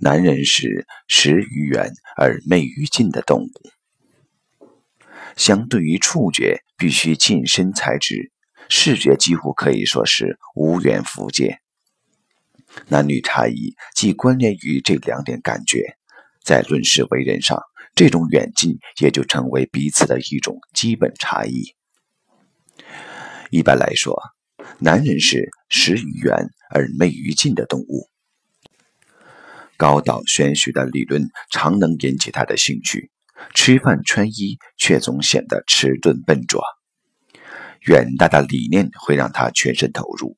男人是食于远而媚于近的动物。相对于触觉，必须近身才知；视觉几乎可以说是无缘弗届。男女差异既关联于这两点感觉，在论事为人上，这种远近也就成为彼此的一种基本差异。一般来说，男人是食于远而媚于近的动物。高岛玄学的理论常能引起他的兴趣，吃饭穿衣却总显得迟钝笨拙。远大的理念会让他全身投入，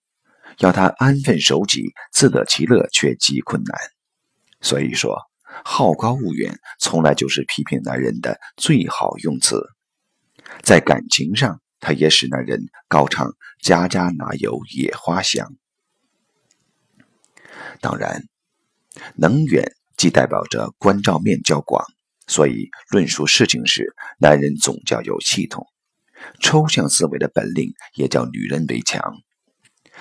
要他安分守己、自得其乐却极困难。所以说，好高骛远从来就是批评男人的最好用词。在感情上，他也使男人高唱“家家哪有野花香”。当然。能远既代表着关照面较广，所以论述事情时，男人总较有系统；抽象思维的本领也叫女人为强。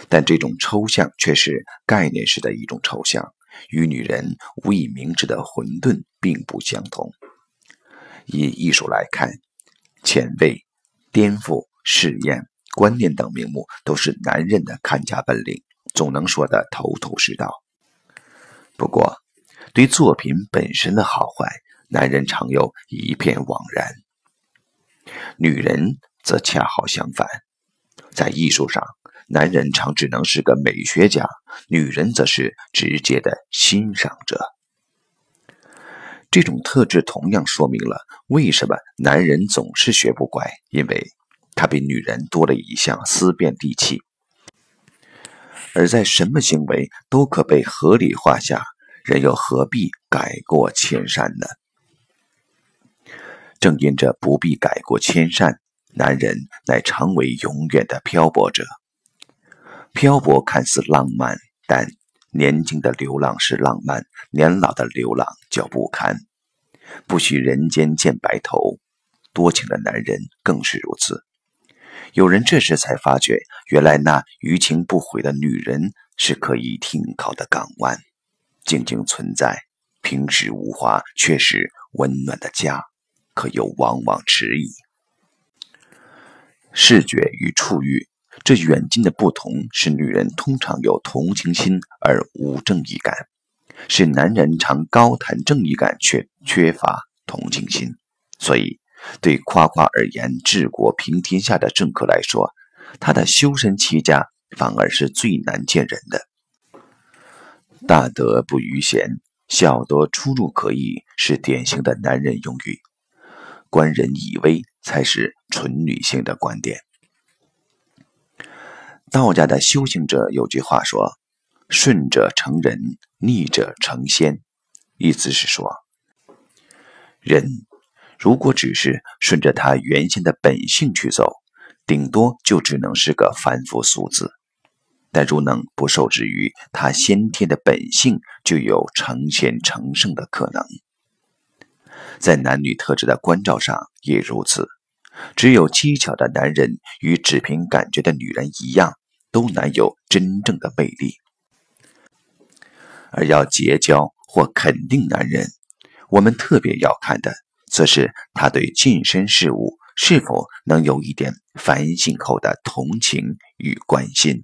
但这种抽象却是概念式的一种抽象，与女人无以明志的混沌并不相同。以艺术来看，前卫、颠覆、试验、观念等名目，都是男人的看家本领，总能说得头头是道。不过，对作品本身的好坏，男人常有一片惘然；女人则恰好相反。在艺术上，男人常只能是个美学家，女人则是直接的欣赏者。这种特质同样说明了为什么男人总是学不乖，因为他比女人多了一项思辨利器。而在什么行为都可被合理化下，人又何必改过迁善呢？正因这不必改过迁善，男人乃常为永远的漂泊者。漂泊看似浪漫，但年轻的流浪是浪漫，年老的流浪叫不堪。不许人间见白头，多情的男人更是如此。有人这时才发觉，原来那余情不悔的女人是可以停靠的港湾，静静存在。平时无华，却是温暖的家，可又往往迟疑。视觉与触欲这远近的不同，使女人通常有同情心而无正义感，使男人常高谈正义感却缺乏同情心，所以。对夸夸而言治国平天下的政客来说，他的修身齐家反而是最难见人的。大德不逾贤，小德出入可以，是典型的男人用语。观人以威，才是纯女性的观点。道家的修行者有句话说：“顺者成人，逆者成仙。”意思是说，人。如果只是顺着他原先的本性去走，顶多就只能是个凡夫俗子；但如能不受制于他先天的本性，就有成仙成圣的可能。在男女特质的关照上也如此，只有技巧的男人与只凭感觉的女人一样，都难有真正的魅力。而要结交或肯定男人，我们特别要看的。则是他对近身事物是否能有一点反省后的同情与关心。